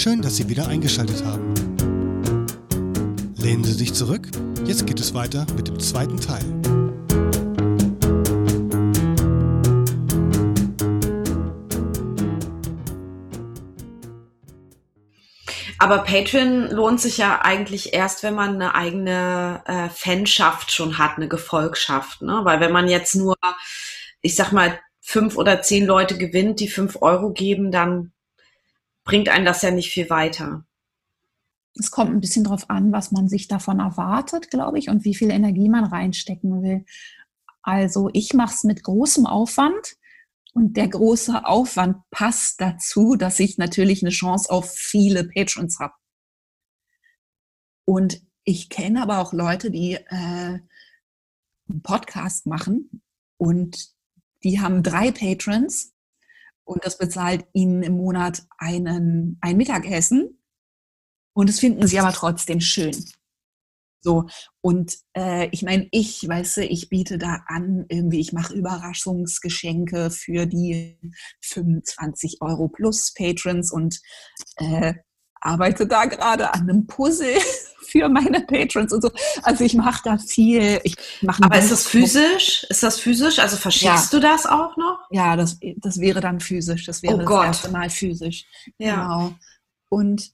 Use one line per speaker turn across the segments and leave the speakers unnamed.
Schön, dass Sie wieder eingeschaltet haben. Lehnen Sie sich zurück. Jetzt geht es weiter mit dem zweiten Teil.
Aber Patreon lohnt sich ja eigentlich erst, wenn man eine eigene äh, Fanschaft schon hat, eine Gefolgschaft. Ne? Weil wenn man jetzt nur, ich sag mal, fünf oder zehn Leute gewinnt, die fünf Euro geben, dann bringt einen das ja nicht viel weiter.
Es kommt ein bisschen darauf an, was man sich davon erwartet, glaube ich, und wie viel Energie man reinstecken will. Also ich mache es mit großem Aufwand und der große Aufwand passt dazu, dass ich natürlich eine Chance auf viele Patrons habe. Und ich kenne aber auch Leute, die äh, einen Podcast machen und die haben drei Patrons und das bezahlt ihnen im Monat einen, ein Mittagessen und das finden sie aber trotzdem schön. So, und äh, ich meine, ich, weißt du, ich biete da an, irgendwie, ich mache Überraschungsgeschenke für die 25 Euro plus Patrons und äh, arbeite da gerade an einem Puzzle für meine Patrons und so. Also ich mache da viel. Ich mach
Aber ist das physisch? Ist das physisch? Also verschickst ja. du das auch noch?
Ja, das, das wäre dann physisch. Das wäre
oh Gott.
das erste Mal physisch.
Ja.
Genau. Und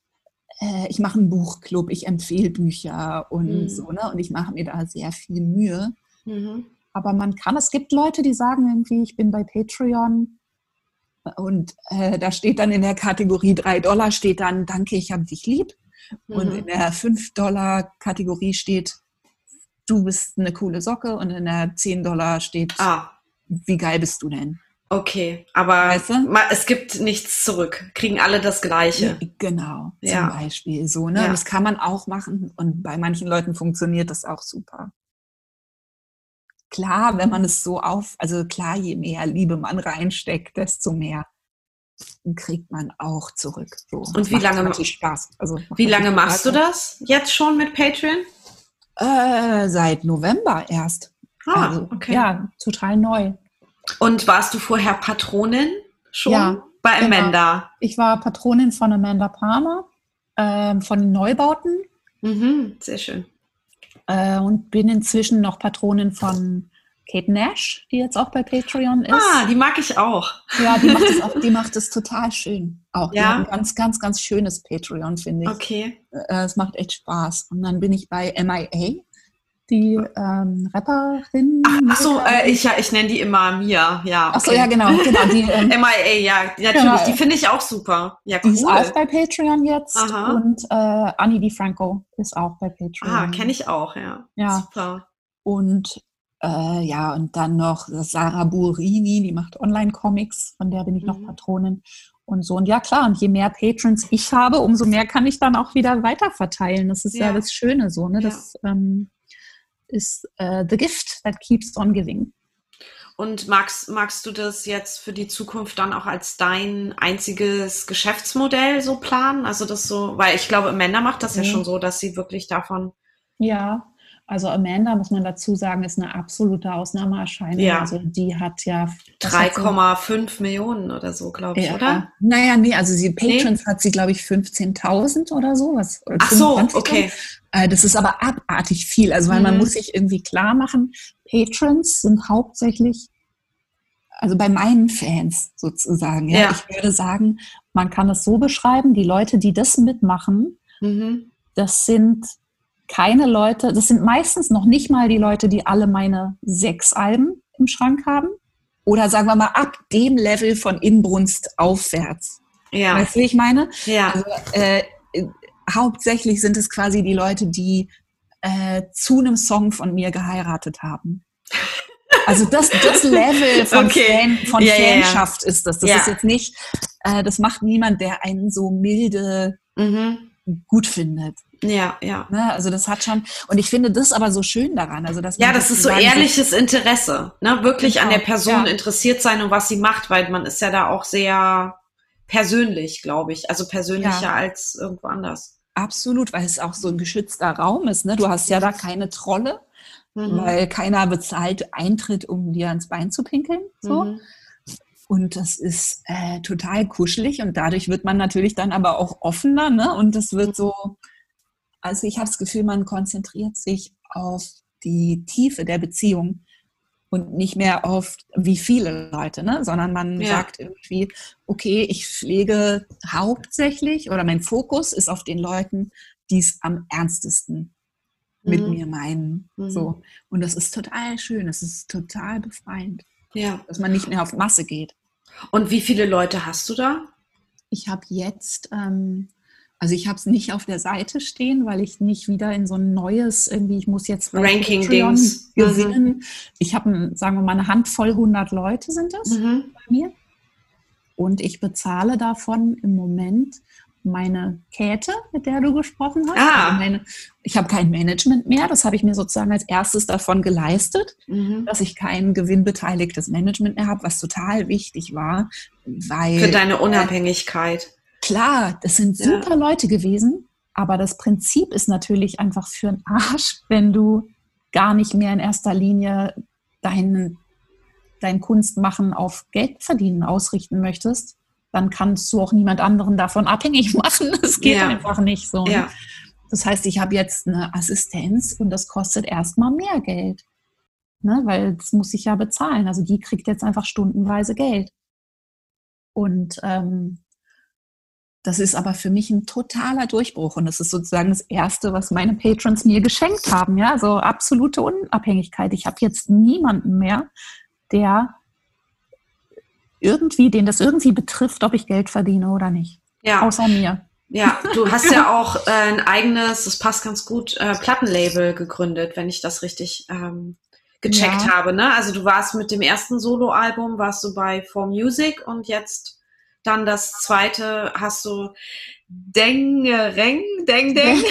äh, ich mache einen Buchclub, ich empfehle Bücher und mhm. so, ne? Und ich mache mir da sehr viel Mühe. Mhm. Aber man kann, es gibt Leute, die sagen irgendwie, ich bin bei Patreon und äh, da steht dann in der Kategorie 3 Dollar steht dann, danke, ich habe dich lieb. Mhm. Und in der 5 Dollar Kategorie steht, du bist eine coole Socke. Und in der 10 Dollar steht,
ah.
wie geil bist du denn?
Okay, aber
Weißt du?
es gibt nichts zurück. Kriegen alle das Gleiche.
Genau, zum
Ja.
Beispiel so. Ne?
Ja.
Das kann man auch machen und bei manchen Leuten funktioniert das auch super. Klar, wenn man es so auf, also klar, je mehr Liebe man reinsteckt, desto mehr kriegt man auch zurück. So.
Und wie lange-
macht Spaß. Also,
Wie lange
natürlich
machst du
Spaß.
das jetzt schon mit Patreon?
Äh, seit November erst.
Ah,
also,
okay.
Ja, total neu.
Und warst du vorher Patronin schon
Ja,
bei
genau.
Amanda?
Ich war Patronin von Amanda Palmer, ähm, von Neubauten
Mhm, sehr schön.
Äh, und bin inzwischen noch Patronin von Kate Nash, die jetzt auch bei Patreon ist.
Ah, die mag ich auch.
Ja, die macht es auch, die macht es total schön. Auch
Ja?
ein ganz, ganz, ganz schönes Patreon, finde ich.
Okay.
Äh, Es macht echt Spaß. Und dann bin ich bei MIA, die ähm, Rapperin.
Ach, ach so, äh, ich, ja, ich nenne die immer Mia. Ja,
Ach so,
okay.
ja, genau, genau. Die, ähm,
MIA, ja, natürlich.
Genau.
Die finde ich auch super. Ja,
die ist auch
cool.
bei Patreon jetzt.
Aha.
Und äh, Annie DiFranco ist auch bei Patreon.
Ah, kenne ich auch, ja.
Ja.
Super.
Und äh, ja, und dann noch Sarah Burini, die macht Online-Comics, von der bin ich noch
Mhm.
Patronin. Und so, und ja klar, und je mehr Patrons ich habe, umso mehr kann ich dann auch wieder weiterverteilen. Das ist ja,
Ja.
das Schöne so, ne?
Ja.
Das ähm, ist äh, the gift that keeps on giving.
Und magst, magst du das jetzt für die Zukunft dann auch als dein einziges Geschäftsmodell so planen? Also das so, weil ich glaube, Amanda macht das ja
Mhm.
schon so, dass sie wirklich davon,
Ja, also Amanda, muss man dazu sagen, ist eine absolute Ausnahmeerscheinung.
Ja.
Also die hat ja was hat sie?
3,5 Millionen oder so, glaube ich,
Ja.
oder?
Naja, nee, also sie Patrons hat sie, glaube ich, 15.000 oder so. Was, oder
Ach so,
25.000.
okay.
Äh, Das ist aber abartig viel. Also, weil man
Mhm.
muss sich irgendwie klar machen, Patrons sind hauptsächlich, also bei meinen Fans sozusagen. Ja,
Ja.
Ich würde sagen, man kann es so beschreiben, die Leute, die das mitmachen,
Mhm.
das sind keine Leute, das sind meistens noch nicht mal die Leute, die alle meine sechs Alben im Schrank haben. Oder sagen wir mal ab dem Level von Inbrunst aufwärts.
Ja,
Weißt du, wie ich meine?
ja,
Also, äh, hauptsächlich sind es quasi die Leute, die äh, zu einem Song von mir geheiratet haben. Also das, das Level von,
Okay.
Fan, von
ja.
Fanschaft ist das. Das
Ja.
ist jetzt nicht, äh, das macht niemand, der einen so milde
mhm.
gut findet.
Ja, ja.
Ne? Also das hat schon, und ich finde das aber so schön daran. Also dass
Ja, das ist so
sozusagen sich-
ehrliches Interesse, ne? Wirklich an
Genau,
der Person
ja.
interessiert sein und was sie macht, weil man ist ja da auch sehr persönlich, glaube ich. Also persönlicher
Ja.
als irgendwo anders.
Absolut, weil es auch so ein geschützter Raum ist. Ne? Du hast ja da keine Trolle,
Mhm.
weil keiner bezahlt Eintritt, um dir ans Bein zu pinkeln. So.
Mhm.
Und das ist äh, total kuschelig und dadurch wird man natürlich dann aber auch offener. Ne? Und das wird so, also ich habe das Gefühl, man konzentriert sich auf die Tiefe der Beziehung und nicht mehr auf wie viele Leute, ne? sondern man ja. sagt irgendwie, okay, ich pflege hauptsächlich oder mein Fokus ist auf den Leuten, die es am ernstesten mit mhm. mir meinen. Mhm. So. Und das ist total schön, das ist total befreiend. Ja. Dass man nicht mehr auf Masse geht.
Und wie viele Leute hast du da?
Ich habe jetzt, ähm, also ich habe es nicht auf der Seite stehen, weil ich nicht wieder in so ein neues, irgendwie, ich muss jetzt
Ranking-Dings
mhm. gewinnen. Mhm. Ich habe, sagen wir mal, eine Handvoll 100 Leute sind das mhm. bei mir. Und ich bezahle davon im Moment meine Käthe, mit der du gesprochen hast. Ah. Also meine, ich habe kein Management mehr. Das habe ich mir sozusagen als erstes davon geleistet, mhm. dass ich kein gewinnbeteiligtes Management mehr habe, was total wichtig war. Weil,
Für deine Unabhängigkeit.
Klar, das sind super ja. Leute gewesen, aber das Prinzip ist natürlich einfach für einen Arsch, wenn du gar nicht mehr in erster Linie dein, dein Kunstmachen auf Geld verdienen ausrichten möchtest dann kannst du auch niemand anderen davon abhängig machen. Das geht ja. einfach nicht so. Ne? Ja. Das heißt, ich habe jetzt eine Assistenz und das kostet erstmal mehr Geld. Ne? Weil das muss ich ja bezahlen. Also die kriegt jetzt einfach stundenweise Geld. Und ähm, das ist aber für mich ein totaler Durchbruch. Und das ist sozusagen das Erste, was meine Patrons mir geschenkt haben. Ja, also absolute Unabhängigkeit. Ich habe jetzt niemanden mehr, der irgendwie, den das irgendwie betrifft, ob ich Geld verdiene oder nicht. Ja. Außer mir.
Ja, du hast ja auch äh, ein eigenes, das passt ganz gut, äh, Plattenlabel gegründet, wenn ich das richtig ähm, gecheckt ja. habe. Ne? Also du warst mit dem ersten Soloalbum, warst du bei For Music und jetzt dann das zweite hast du Deng, Reng, Deng, Deng.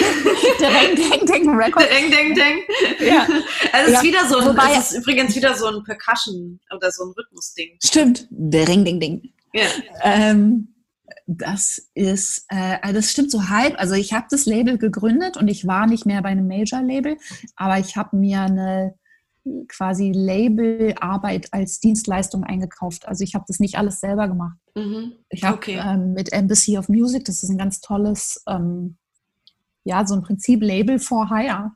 Der Reng, Deng, Deng Record.
Deng, Deng, Deng. Ja. Also es ja. ist wieder so ein, Wobei, es ist übrigens wieder so ein Percussion oder so ein Rhythmusding.
Stimmt. Deng, Deng. Ja. Ähm, das ist, äh, also das stimmt so halb. Also ich habe das Label gegründet und ich war nicht mehr bei einem Major-Label, aber ich habe mir eine quasi Labelarbeit als Dienstleistung eingekauft. Also ich habe das nicht alles selber gemacht. Mhm. Ich habe okay. ähm, mit Embassy of Music, das ist ein ganz tolles, ähm, ja, so ein Prinzip Label for Hire,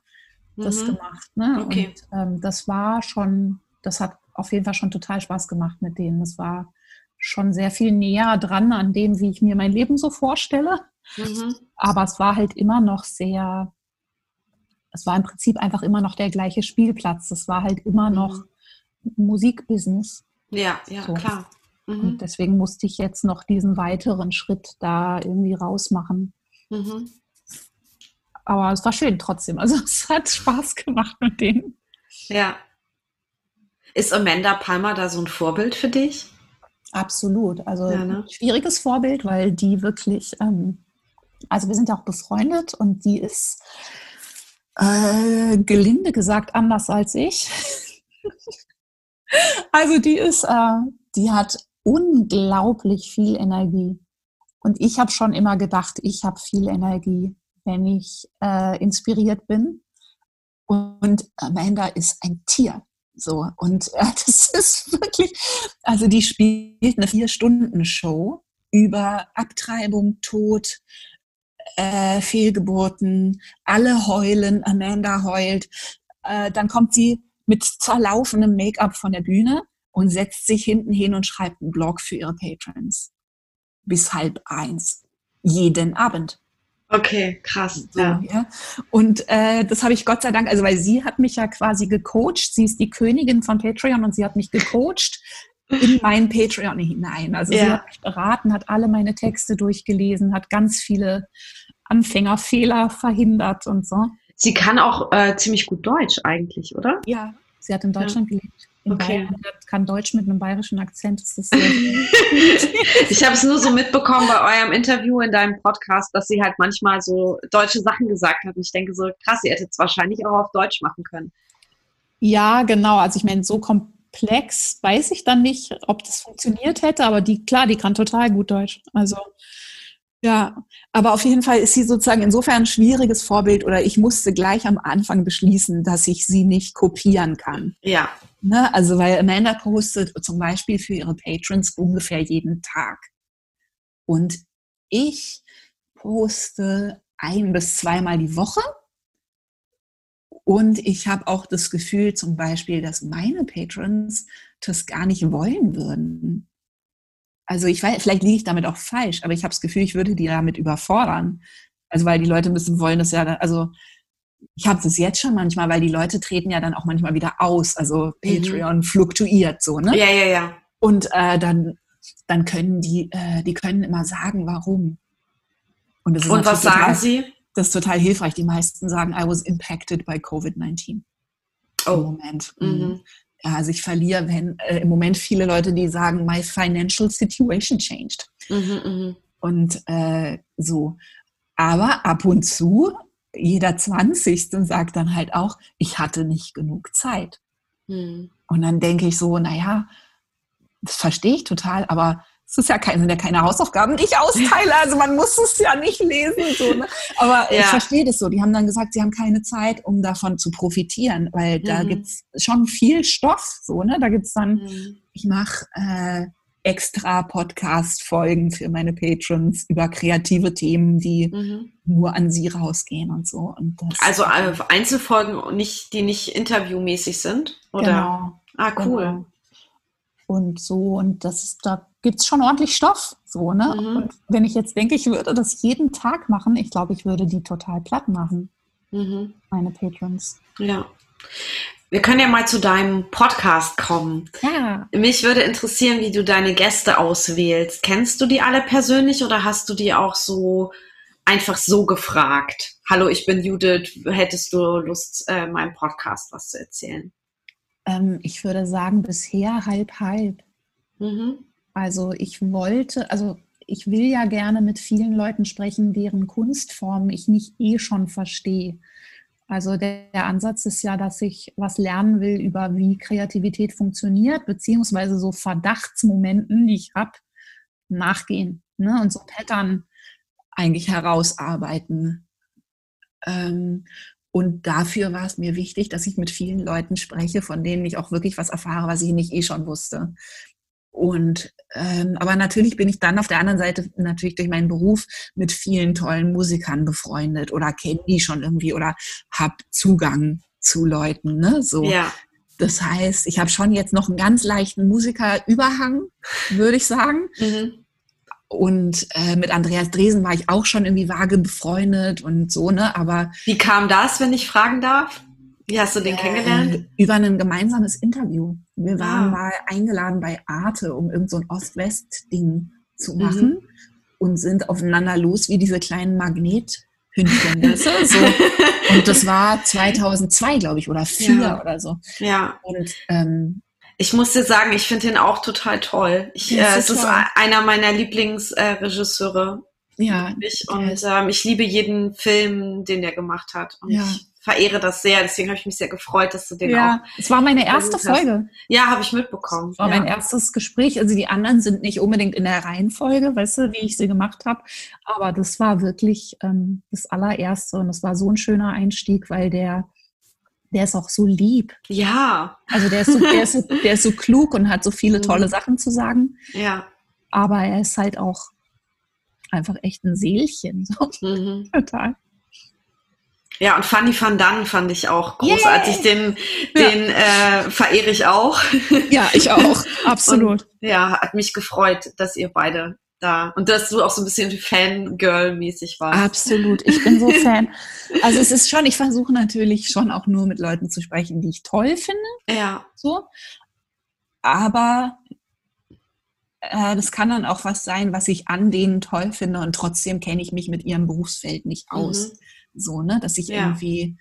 das mhm. gemacht. Ne? Okay. Und ähm, das war schon, das hat auf jeden Fall schon total Spaß gemacht mit denen. Das war schon sehr viel näher dran an dem, wie ich mir mein Leben so vorstelle. Mhm. Aber es war halt immer noch sehr es war im Prinzip einfach immer noch der gleiche Spielplatz. Es war halt immer mhm. noch Musikbusiness.
Ja, ja, so. klar.
Mhm. Und deswegen musste ich jetzt noch diesen weiteren Schritt da irgendwie rausmachen. Mhm. Aber es war schön trotzdem. Also es hat Spaß gemacht mit denen.
Ja. Ist Amanda Palmer da so ein Vorbild für dich?
Absolut. Also ja, ne? schwieriges Vorbild, weil die wirklich, ähm, also wir sind ja auch befreundet und die ist äh, gelinde gesagt anders als ich. also die ist, äh, die hat unglaublich viel Energie. Und ich habe schon immer gedacht, ich habe viel Energie, wenn ich äh, inspiriert bin. Und Amanda ist ein Tier. So, und äh, das ist wirklich, also die spielt eine Vier-Stunden-Show über Abtreibung, Tod, äh, Fehlgeburten, alle heulen, Amanda heult. Äh, dann kommt sie mit zerlaufenem Make-up von der Bühne und setzt sich hinten hin und schreibt einen Blog für ihre Patrons. Bis halb eins. Jeden Abend.
Okay, krass. So, ja.
ja. Und äh, das habe ich Gott sei Dank, also weil sie hat mich ja quasi gecoacht. Sie ist die Königin von Patreon und sie hat mich gecoacht in mein Patreon hinein. Also ja. sie hat mich beraten, hat alle meine Texte durchgelesen, hat ganz viele Anfängerfehler verhindert und so.
Sie kann auch äh, ziemlich gut Deutsch eigentlich, oder?
Ja, sie hat in Deutschland ja. gelebt. In okay. Bayern. kann Deutsch mit einem bayerischen Akzent. Das ist
ich habe es nur so mitbekommen bei eurem Interview in deinem Podcast, dass sie halt manchmal so deutsche Sachen gesagt hat. Und ich denke so, krass, sie hätte es wahrscheinlich auch auf Deutsch machen können.
Ja, genau. Also ich meine, so kommt Plex weiß ich dann nicht, ob das funktioniert hätte, aber die, klar, die kann total gut Deutsch. Also Ja, aber auf jeden Fall ist sie sozusagen insofern ein schwieriges Vorbild oder ich musste gleich am Anfang beschließen, dass ich sie nicht kopieren kann.
Ja.
Ne? Also weil Amanda postet zum Beispiel für ihre Patrons ungefähr jeden Tag. Und ich poste ein bis zweimal die Woche. Und ich habe auch das Gefühl zum Beispiel, dass meine Patrons das gar nicht wollen würden. Also ich weiß, vielleicht liege ich damit auch falsch, aber ich habe das Gefühl, ich würde die damit überfordern. Also weil die Leute müssen wollen das ja, also ich habe das jetzt schon manchmal, weil die Leute treten ja dann auch manchmal wieder aus. Also Patreon mhm. fluktuiert so, ne?
Ja, ja, ja.
Und äh, dann, dann können die, äh, die können immer sagen, warum.
Und, das ist Und was sagen sie?
Das ist total hilfreich. Die meisten sagen, I was impacted by COVID-19. Oh. Im Moment. Mhm. mhm. Also ich verliere, wenn äh, im Moment viele Leute, die sagen, my financial situation changed. Mhm, mh. Und äh, so. Aber ab und zu, jeder 20. sagt dann halt auch, ich hatte nicht genug Zeit. Mhm. Und dann denke ich so, naja, das verstehe ich total, aber es ist ja keine, sind ja keine Hausaufgaben, die ich austeile. Also man muss es ja nicht lesen. So, ne? Aber ja. ich verstehe das so. Die haben dann gesagt, sie haben keine Zeit, um davon zu profitieren, weil mhm. da gibt's schon viel Stoff. So, ne? Da gibt's dann, mhm. ich mache äh, extra Podcast-Folgen für meine Patrons über kreative Themen, die mhm. nur an sie rausgehen und so. Und
also äh, Einzelfolgen, nicht, die nicht interviewmäßig sind? Oder?
Genau. Ah, cool. Genau. Und so, und das ist, da gibt es schon ordentlich Stoff. So, ne? Mhm. Und wenn ich jetzt denke, ich würde das jeden Tag machen, ich glaube, ich würde die total platt machen. Mhm. Meine Patrons.
Ja. Wir können ja mal zu deinem Podcast kommen. Ja. Mich würde interessieren, wie du deine Gäste auswählst. Kennst du die alle persönlich oder hast du die auch so einfach so gefragt? Hallo, ich bin Judith. Hättest du Lust, äh, meinem Podcast was zu erzählen?
Ähm, ich würde sagen, bisher halb halb. Mhm. Also ich wollte, also ich will ja gerne mit vielen Leuten sprechen, deren Kunstformen ich nicht eh schon verstehe. Also der, der, Ansatz ist ja, dass ich was lernen will über wie Kreativität funktioniert, beziehungsweise so Verdachtsmomenten, die ich habe, nachgehen ne? und so Pattern eigentlich herausarbeiten. Ähm, und dafür war es mir wichtig, dass ich mit vielen Leuten spreche, von denen ich auch wirklich was erfahre, was ich nicht eh schon wusste. Und ähm, aber natürlich bin ich dann auf der anderen Seite natürlich durch meinen Beruf mit vielen tollen Musikern befreundet oder kenne die schon irgendwie oder habe Zugang zu Leuten. Ne? So. Ja. Das heißt, ich habe schon jetzt noch einen ganz leichten Musikerüberhang, würde ich sagen. Mhm. Und äh, mit Andreas Dresen war ich auch schon irgendwie vage befreundet und so, ne? Aber.
Wie kam das, wenn ich fragen darf? Wie hast du den äh, kennengelernt?
Über ein gemeinsames Interview. Wir ah. waren mal eingeladen bei Arte, um irgend so ein Ost-West-Ding zu mhm. machen mhm. und sind aufeinander los wie diese kleinen Magnethündchen. so. Und das war 2002, glaube ich, oder 4 ja. oder so.
Ja.
Und ähm,
ich muss dir sagen, ich finde ihn auch total toll. Ich, äh, es ist einer meiner Lieblingsregisseure.
Äh, ja.
Ich, und ähm, ich liebe jeden Film, den der gemacht hat. Und ja. ich verehre das sehr. Deswegen habe ich mich sehr gefreut, dass du den ja, auch.
Es war meine erste Folge.
Ja, habe ich mitbekommen.
Es war
ja.
mein erstes Gespräch. Also die anderen sind nicht unbedingt in der Reihenfolge, weißt du, wie ich sie gemacht habe. Aber das war wirklich ähm, das allererste und es war so ein schöner Einstieg, weil der der ist auch so lieb.
Ja.
Also der ist so, der ist so, der ist so klug und hat so viele mhm. tolle Sachen zu sagen.
Ja.
Aber er ist halt auch einfach echt ein Seelchen. So. Mhm. Total.
Ja, und Fanny van Dan fand ich auch großartig. Yay. Den, den ja. äh, verehre ich auch.
Ja, ich auch. Absolut.
Und, ja, hat mich gefreut, dass ihr beide da und dass du auch so ein bisschen Fangirl-mäßig warst.
Absolut. Ich bin so Fan. Also es ist schon, ich versuche natürlich schon auch nur mit Leuten zu sprechen, die ich toll finde.
Ja.
So. Aber äh, das kann dann auch was sein, was ich an denen toll finde und trotzdem kenne ich mich mit ihrem Berufsfeld nicht aus. Mhm. So, ne, dass ich ja. irgendwie,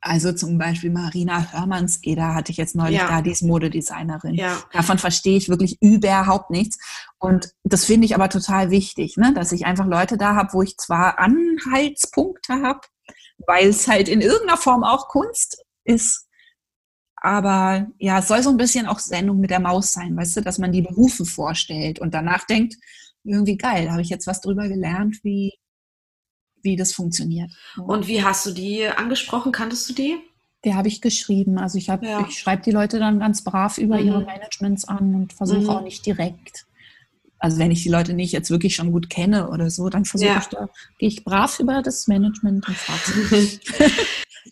also zum Beispiel Marina Hörmanns-Eder hatte ich jetzt neulich ja. da, die ist Modedesignerin. Ja. Davon verstehe ich wirklich überhaupt nichts. Und das finde ich aber total wichtig, ne, dass ich einfach Leute da habe, wo ich zwar Anhaltspunkte habe, weil es halt in irgendeiner Form auch Kunst ist, aber ja, es soll so ein bisschen auch Sendung mit der Maus sein, weißt du, dass man die Berufe vorstellt und danach denkt, irgendwie geil. Da habe ich jetzt was drüber gelernt, wie, wie das funktioniert.
Und wie hast du die angesprochen? Kanntest du die?
Die habe ich geschrieben. Also ich, hab,
Ja.
ich schreibe die Leute dann ganz brav über
Mhm.
ihre Managements an und versuche
Mhm.
auch nicht direkt. Also wenn ich die Leute nicht jetzt wirklich schon gut kenne oder so, dann versuche
Ja.
ich da, gehe ich brav über das Management und frage.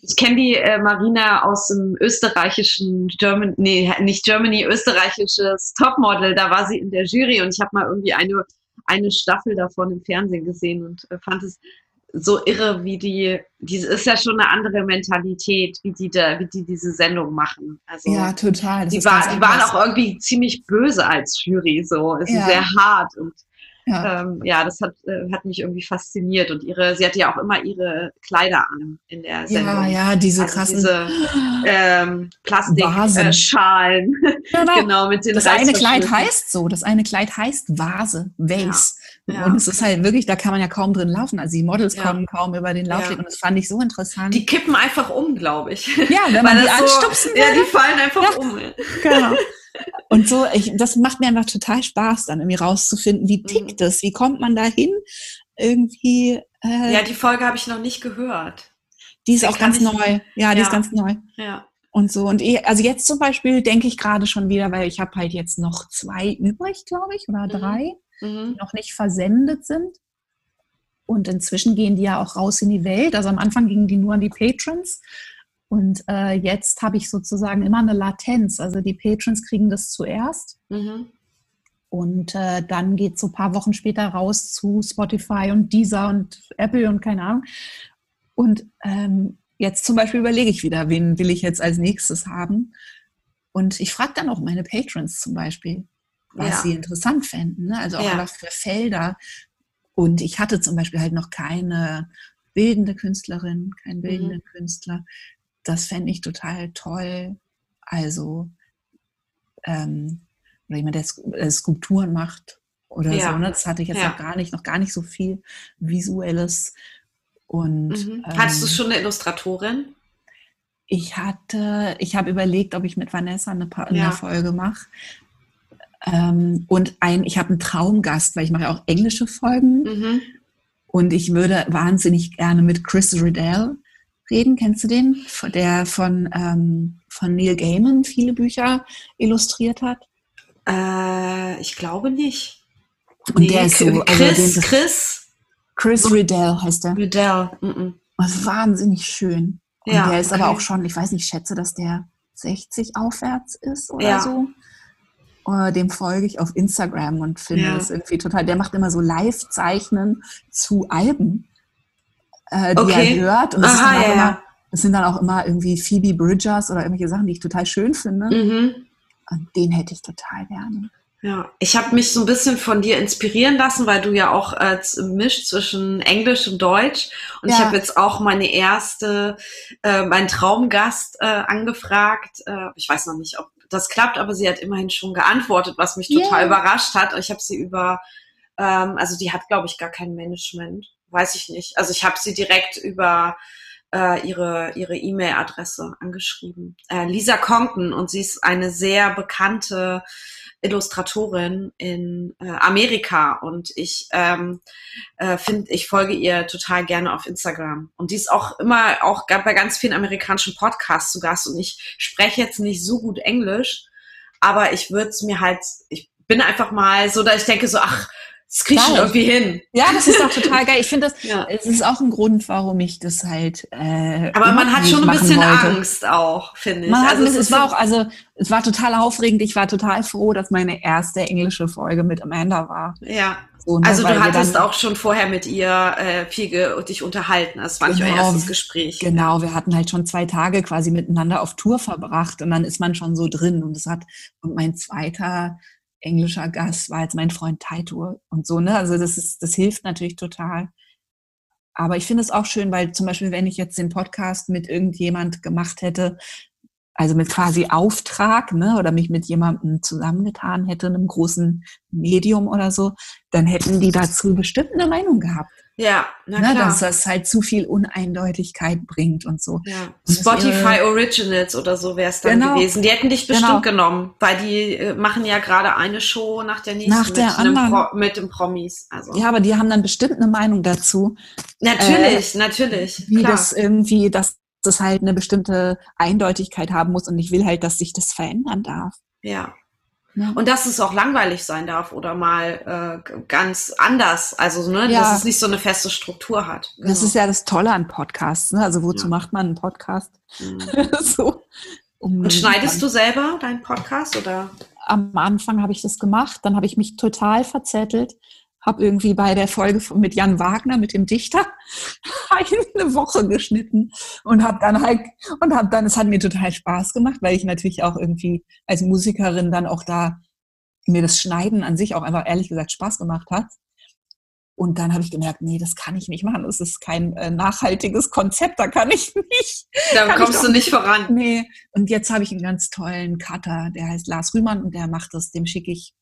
Ich kenne die äh, Marina aus dem österreichischen German, nee, nicht Germany, österreichisches Topmodel. Da war sie in der Jury und ich habe mal irgendwie eine, eine Staffel davon im Fernsehen gesehen und äh, fand es so irre, wie die, die ist ja schon eine andere Mentalität, wie die da, wie die diese Sendung machen. Also
Ja, total. Das
die, war, die waren auch irgendwie ziemlich böse als Jury, so. Es
Ja.
ist sehr hart und
Ja.
ähm, ja, das hat, äh, hat mich irgendwie fasziniert. Und ihre, sie hatte ja auch immer ihre Kleider an in der Sendung.
ja, ja, diese
Also
krassen.
diese ähm. Plastikschalen, äh, Schalen.
genau.
genau, mit den
Das eine Kleid heißt so. Das eine Kleid heißt Vase, Vase.
Ja.
Und es ist halt wirklich, da kann man ja kaum drin laufen. Also die Models
Ja.
kommen kaum über den Laufsteg.
Ja.
Und das fand ich so interessant.
Die kippen einfach um, glaube ich.
ja, wenn man die
so-
anstupsen
Ja,
würde.
die fallen einfach
Ja.
um.
Genau. Und so, ich, das macht mir einfach total Spaß, dann irgendwie rauszufinden, wie tickt es, wie kommt man da hin? Irgendwie, äh,
Ja, die Folge habe ich noch nicht gehört.
die ist
deswegen
auch ganz
ich-
neu. Ja, die
Ja.
ist ganz neu.
Ja.
Und so. Und eh, also jetzt zum Beispiel denke ich gerade schon wieder, weil ich habe halt jetzt noch zwei übrig, glaube ich, oder
Mhm.
Drei, die
Mhm.
noch nicht versendet sind. Und inzwischen gehen die ja auch raus in die Welt. Also am Anfang gingen die nur an die Patrons. Und äh, jetzt habe ich sozusagen immer eine Latenz. Also die Patrons kriegen das zuerst.
Mhm.
Und äh, dann geht es so ein paar Wochen später raus zu Spotify und Deezer und Apple und keine Ahnung. Und ähm, jetzt zum Beispiel überlege ich wieder, wen will ich jetzt als nächstes haben. Und ich frage dann auch meine Patrons zum Beispiel, was
Ja.
sie interessant fänden. Ne? Also auch
Ja.
einfach für Felder. Und ich hatte zum Beispiel halt noch keine bildende Künstlerin, keinen
Mhm.
bildenden Künstler. Das fände ich total toll. Also ähm, oder jemand, der äh, Skulpturen macht oder
Ja.
so. Ne? Das hatte ich jetzt noch gar nicht, noch gar nicht so viel Visuelles. Und
Mhm. Hattest du
ähm,
schon eine Illustratorin?
ich hatte, ich habe überlegt, ob ich mit Vanessa eine, Pa-
Ja.
eine Folge mache. Ähm, und ein, ich habe einen Traumgast, weil ich mache ja auch englische Folgen.
Mhm.
Und ich würde wahnsinnig gerne mit Chris Riddell reden. Kennst du den? Der von, ähm, von Neil Gaiman viele Bücher illustriert hat.
Äh, ich glaube nicht.
Und der ist so, also
Chris,
den-
Chris
Chris Riddell heißt der.
Riddell. Mhm.
Und wahnsinnig schön. Und
Ja,
der ist aber
okay.
auch schon, ich weiß nicht, ich schätze, dass der 60 aufwärts ist oder
Ja.
so. Äh, Dem folge ich auf Instagram und finde
Ja.
es irgendwie total. Der macht immer so Live-Zeichnen zu Alben, äh, die
Okay.
er hört. Und das,
Aha,
auch
ja,
immer, das sind dann auch immer irgendwie Phoebe Bridgers oder irgendwelche Sachen, die ich total schön finde.
Mhm.
Und den hätte ich total gerne.
Ja, ich habe mich so ein bisschen von dir inspirieren lassen, weil du ja auch äh, mischt zwischen Englisch und Deutsch. Und ich
Ja.
habe jetzt auch meine erste, äh, meinen Traumgast äh, angefragt. Äh, ich weiß noch nicht, ob das klappt, aber sie hat immerhin schon geantwortet, was mich total
Yay.
überrascht hat. Ich habe sie über, ähm, also die hat, glaube ich, gar kein Management. Weiß ich nicht. Also ich habe sie direkt über äh, ihre ihre E-Mail-Adresse angeschrieben. Äh, Lisa Compton und sie ist eine sehr bekannte Illustratorin in äh, Amerika und ich ähm, äh, finde, ich folge ihr total gerne auf Instagram. Und die ist auch immer auch bei ganz vielen amerikanischen Podcasts zu Gast und ich spreche jetzt nicht so gut Englisch, aber ich würde es mir halt, ich bin einfach mal so, dass ich denke so, ach, das krieg ich irgendwie hin.
Ja, das ist auch total geil. Ich finde das,
Ja.
es ist auch ein Grund, warum ich das halt. Äh,
Aber man hat schon ein bisschen
wollte.
Angst auch, finde ich.
Man hat,
also
es,
ist
es war auch, also es war total aufregend. Ich war total froh, dass meine erste englische Folge mit Amanda war.
ja.
So, ne,
Also du hattest
dann,
auch schon vorher mit ihr äh, viel ge dich unterhalten. Das war nicht euer
Genau.
erstes Gespräch.
Genau, wir hatten halt schon zwei Tage quasi miteinander auf Tour verbracht und dann ist man schon so drin und es hat und mein zweiter englischer Gast war jetzt mein Freund Taito und so ne, also das ist das hilft natürlich total. Aber ich finde es auch schön, weil zum Beispiel wenn ich jetzt den Podcast mit irgendjemand gemacht hätte, also mit quasi Auftrag, ne, oder mich mit jemandem zusammengetan hätte, einem großen Medium oder so, dann hätten die dazu bestimmt eine Meinung gehabt.
Ja, na
ne,
klar.
dass das halt zu viel Uneindeutigkeit bringt und so.
ja.
das
Spotify Originals oder so wäre es dann
Genau.
gewesen. Die hätten dich bestimmt
Genau.
genommen, weil die äh, machen ja gerade eine Show nach der nächsten
Nach der
mit,
anderen.
Pro mit dem Promis. Also
Ja, aber die haben dann bestimmt eine Meinung dazu,
natürlich, natürlich.
wie
klar.
das irgendwie, dass das halt eine bestimmte Eindeutigkeit haben muss und ich will halt, dass sich das verändern darf.
Ja.
Ja.
Und dass es auch langweilig sein darf oder mal äh, ganz anders. Also, ne,
Ja.
dass es nicht so eine feste Struktur hat.
Das ist ja das Tolle an Podcasts. Ne? Also wozu
Ja.
macht man einen Podcast?
Mhm.
so, um
Und schneidest du selber deinen Podcast oder?
Am Anfang habe ich das gemacht, dann habe ich mich total verzettelt, habe irgendwie bei der Folge mit Jan Wagner, mit dem Dichter, eine Woche geschnitten und habe dann halt und habe dann, es hat mir total Spaß gemacht, weil ich natürlich auch irgendwie als Musikerin dann auch da mir das Schneiden an sich auch einfach ehrlich gesagt Spaß gemacht hat. Und dann habe ich gemerkt, nee, das kann ich nicht machen. Das ist kein äh, nachhaltiges Konzept, da kann ich nicht.
Da kommst du nicht voran.
Nee, und jetzt habe ich einen ganz tollen Cutter, der heißt Lars Rühmann und der macht das, dem schicke ich,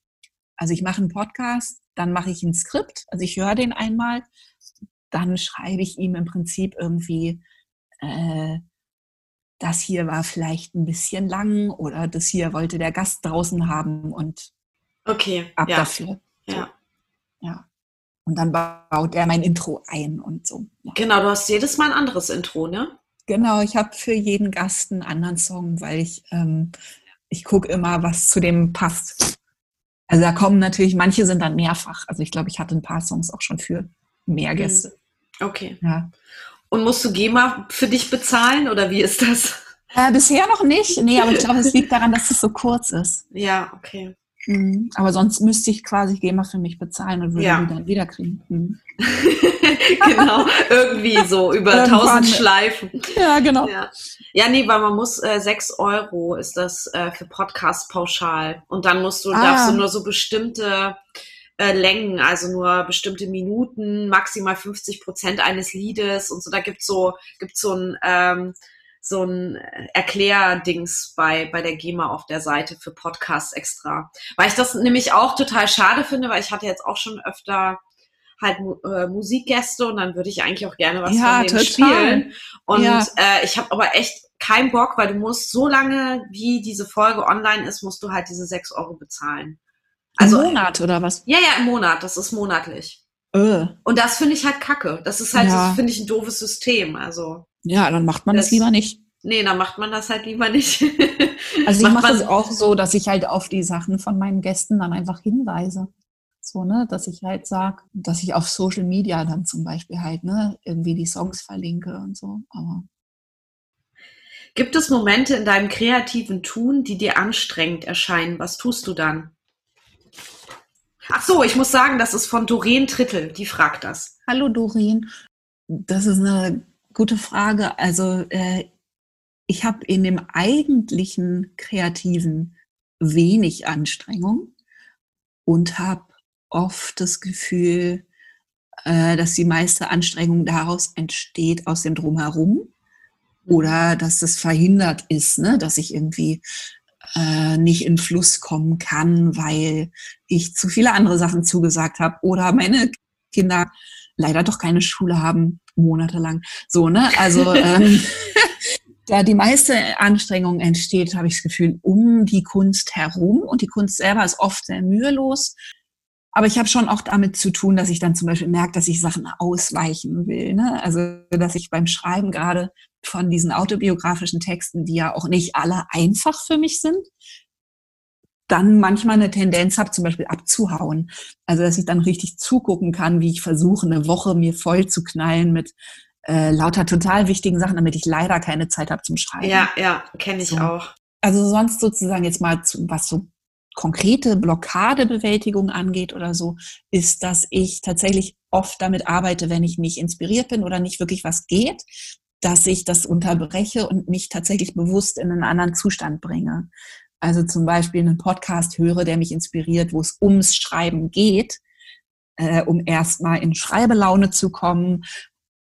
also ich mache einen Podcast, dann mache ich ein Skript, also ich höre den einmal, dann schreibe ich ihm im Prinzip irgendwie, äh, das hier war vielleicht ein bisschen lang oder das hier wollte der Gast draußen haben und
Okay.
ab
ja.
dafür.
ja.
Ja. Und dann baut er mein Intro ein und so. Ja.
Genau, du hast jedes Mal ein anderes Intro, ne?
Genau, ich habe für jeden Gast einen anderen Song, weil ich, ähm, ich gucke immer, was zu dem passt. Also da kommen natürlich, manche sind dann mehrfach. Also ich glaube, ich hatte ein paar Songs auch schon für mehr
Mhm.
Gäste.
Okay.
Ja.
Und musst du GEMA für dich bezahlen oder wie ist das?
Äh, bisher noch nicht. Nee, aber ich glaube, es liegt daran, dass es so kurz ist.
Ja, okay.
Mhm. Aber sonst müsste ich quasi GEMA für mich bezahlen und würde
Ja.
die dann wiederkriegen. Mhm.
genau, irgendwie so über tausend Schleifen.
Ja, genau.
Ja. ja, nee, weil man muss äh, 6 Euro ist das äh, für Podcast pauschal. Und dann musst du,
Ah.
darfst du nur so bestimmte äh, Längen, also nur bestimmte Minuten, maximal 50 Prozent eines Liedes und so. Da gibt's so, gibt's so ein, ähm, so ein Erklärdings bei, bei der GEMA auf der Seite für Podcasts extra. Weil ich das nämlich auch total schade finde, weil ich hatte jetzt auch schon öfter halt äh, Musikgäste und dann würde ich eigentlich auch gerne was
Ja,
von denen
total.
spielen. Und
Ja.
äh, ich habe aber echt keinen Bock, weil du musst so lange, wie diese Folge online ist, musst du halt diese 6 Euro bezahlen.
Also
Also,
Monat oder was?
ja, ja, im Monat, das ist monatlich.
Äh.
Und das finde ich halt kacke. Das ist halt,
Ja.
das finde ich ein doofes System. Also,
Ja, dann macht man das,
Das-
lieber nicht.
nee, dann macht man das halt lieber nicht.
Also ich mache es auch so, dass ich halt auf die Sachen von meinen Gästen dann einfach hinweise. So, ne, dass ich halt sage, dass ich auf Social Media dann zum Beispiel halt, ne, irgendwie die Songs verlinke und so. Aber
Gibt es Momente in deinem kreativen Tun, die dir anstrengend erscheinen? Was tust du dann? Ach so, ich muss sagen, das ist von Doreen Trittel, die fragt das.
hallo Doreen, das ist eine gute Frage. Also äh, ich habe in dem eigentlichen Kreativen wenig Anstrengung und habe oft das Gefühl, äh, dass die meiste Anstrengung daraus entsteht aus dem Drumherum oder dass es verhindert ist, ne? dass ich irgendwie äh, nicht in Fluss kommen kann, weil ich zu viele andere Sachen zugesagt habe oder meine Kinder leider doch keine Schule haben, monatelang. So, ne? Also ähm, da die meiste Anstrengung entsteht, habe ich das Gefühl, um die Kunst herum. Und die Kunst selber ist oft sehr mühelos. Aber ich habe schon auch damit zu tun, dass ich dann zum Beispiel merke, dass ich Sachen ausweichen will. Ne? Also, dass ich beim Schreiben gerade von diesen autobiografischen Texten, die ja auch nicht alle einfach für mich sind, dann manchmal eine Tendenz habe, zum Beispiel abzuhauen. Also, dass ich dann richtig zugucken kann, wie ich versuche, eine Woche mir voll zu knallen mit äh, lauter total wichtigen Sachen, damit ich leider keine Zeit habe zum Schreiben.
Ja, ja, kenne ich
So.
auch.
Also sonst sozusagen jetzt mal, zu, was so konkrete Blockadebewältigung angeht oder so, ist, dass ich tatsächlich oft damit arbeite, wenn ich nicht inspiriert bin oder nicht wirklich was geht, dass ich das unterbreche und mich tatsächlich bewusst in einen anderen Zustand bringe. Also zum Beispiel einen Podcast höre, der mich inspiriert, wo es ums Schreiben geht, äh, um erstmal in Schreibelaune zu kommen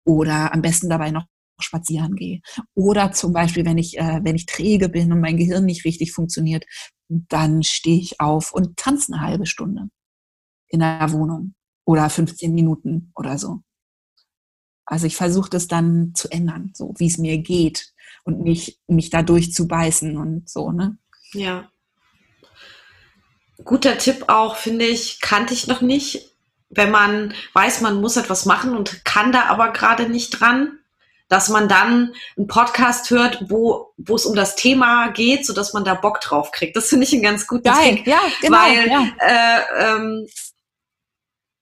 oder am besten dabei noch spazieren gehe. Oder zum Beispiel, wenn ich, äh, wenn ich träge bin und mein Gehirn nicht richtig funktioniert, dann stehe ich auf und tanze eine halbe Stunde in der Wohnung oder 15 Minuten oder so. Also ich versuche das dann zu ändern, so wie es mir geht und nicht mich dadurch zu beißen und so, ne?
Ja. Guter Tipp auch, finde ich, kannte ich noch nicht. Wenn man weiß, man muss etwas machen und kann da aber gerade nicht dran, dass man dann einen Podcast hört, wo, wo es um das Thema geht, so dass man da Bock drauf kriegt. Das finde ich ein ganz guten
Geil,
Trick.
ja, genau.
Weil
ja.
Äh, ähm,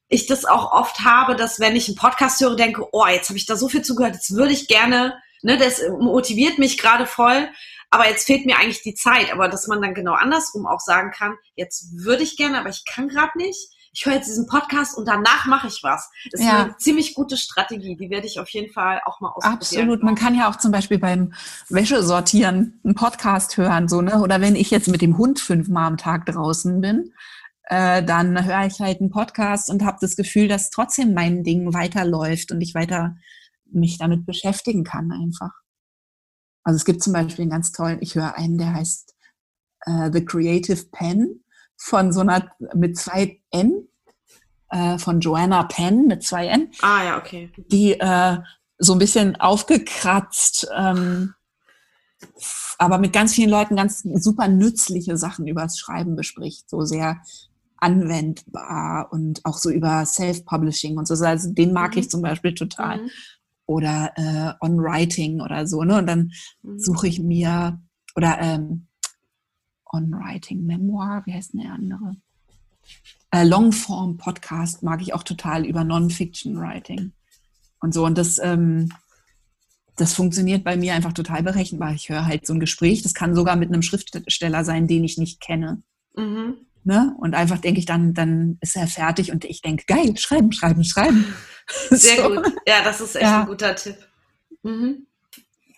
ich das auch oft habe, dass wenn ich einen Podcast höre, denke, oh, jetzt habe ich da so viel zugehört, jetzt würde ich gerne, ne, das motiviert mich gerade voll, aber jetzt fehlt mir eigentlich die Zeit. Aber dass man dann genau andersrum auch sagen kann, jetzt würde ich gerne, aber ich kann gerade nicht. Ich höre jetzt diesen Podcast und danach mache ich was. Das ist
Ja.
eine ziemlich gute Strategie. Die werde ich auf jeden Fall auch mal ausprobieren.
Absolut. Man kann ja auch zum Beispiel beim Wäschesortieren einen Podcast hören, so, ne? Oder wenn ich jetzt mit dem Hund fünfmal am Tag draußen bin, äh, dann höre ich halt einen Podcast und habe das Gefühl, dass trotzdem mein Ding weiterläuft und ich weiter mich damit beschäftigen kann einfach. Also es gibt zum Beispiel einen ganz tollen, ich höre einen, der heißt äh, The Creative Pen von so einer mit zwei N, äh, von Joanna Penn mit zwei N
Ah ja, okay.
die äh, so ein bisschen aufgekratzt, ähm, aber mit ganz vielen Leuten ganz super nützliche Sachen übers Schreiben bespricht, so sehr anwendbar und auch so über Self-Publishing und so. Also den mag
Mhm.
ich zum Beispiel total.
Mhm.
Oder äh, On Writing oder so. Ne? Und dann
Mhm.
suche ich mir, oder ähm, On Writing Memoir, wie heißt denn der andere? Äh, Longform Podcast mag ich auch total über Non-Fiction Writing und so. Und das, ähm, das funktioniert bei mir einfach total berechenbar. Ich höre halt so ein Gespräch, das kann sogar mit einem Schriftsteller sein, den ich nicht kenne.
Mhm.
Ne? Und einfach denke ich dann, dann ist er fertig und ich denke, geil, schreiben, schreiben, schreiben.
Sehr
So.
gut. Ja, das ist echt
Ja.
ein guter Tipp. Mhm.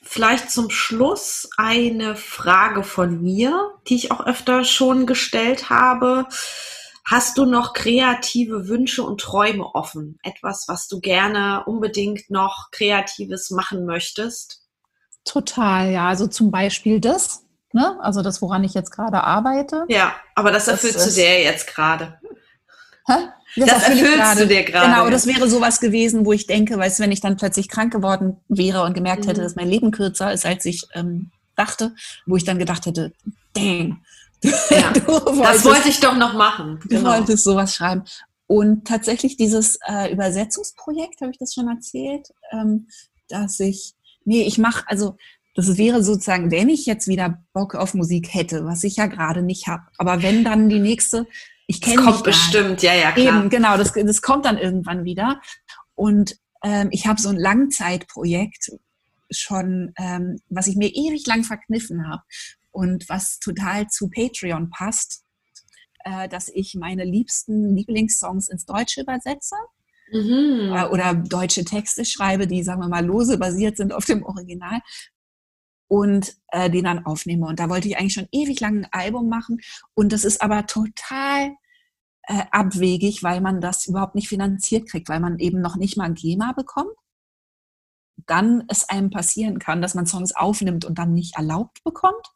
Vielleicht zum Schluss eine Frage von mir, die ich auch öfter schon gestellt habe. Hast du noch kreative Wünsche und Träume offen? Etwas, was du gerne unbedingt noch Kreatives machen möchtest?
Total, ja. Also zum Beispiel das, ne? also das, woran ich jetzt gerade arbeite.
Ja, aber das du
ist-
dir jetzt gerade.
Hä?
Das
ich
erfüllst du dir gerade.
Genau, das wäre sowas gewesen, wo ich denke, weißt du, wenn ich dann plötzlich krank geworden wäre und gemerkt hätte,
Mhm.
dass mein Leben kürzer ist, als ich ähm, dachte, wo ich dann gedacht hätte, dang,
Ja,
du
Das
wolltest,
wollte ich doch noch machen.
du
Genau.
wolltest sowas schreiben. Und tatsächlich dieses äh, Übersetzungsprojekt, habe ich das schon erzählt, ähm, dass ich, nee, ich mache, also das wäre sozusagen, wenn ich jetzt wieder Bock auf Musik hätte, was ich ja gerade nicht habe, aber wenn dann die nächste, ich
Das
kenne
kommt
mich nicht.
bestimmt, ja, ja, klar.
Eben, genau, das, das kommt dann irgendwann wieder. Und ähm, ich habe so ein Langzeitprojekt schon, ähm, was ich mir ewig lang verkniffen habe und was total zu Patreon passt, äh, dass ich meine liebsten Lieblingssongs ins Deutsche übersetze
Mhm.
äh, oder deutsche Texte schreibe, die, sagen wir mal, lose basiert sind auf dem Original und äh, den dann aufnehme. Und da wollte ich eigentlich schon ewig lang ein Album machen und das ist aber total äh, abwegig, weil man das überhaupt nicht finanziert kriegt, weil man eben noch nicht mal GEMA bekommt. Dann es einem passieren kann, dass man Songs aufnimmt und dann nicht erlaubt bekommt.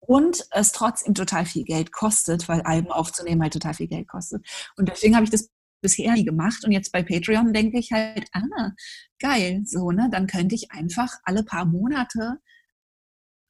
Und es trotzdem total viel Geld kostet, weil Alben aufzunehmen halt total viel Geld kostet. Und deswegen habe ich das bisher nie gemacht. Und jetzt bei Patreon denke ich halt, ah, geil, so, ne? Dann könnte ich einfach alle paar Monate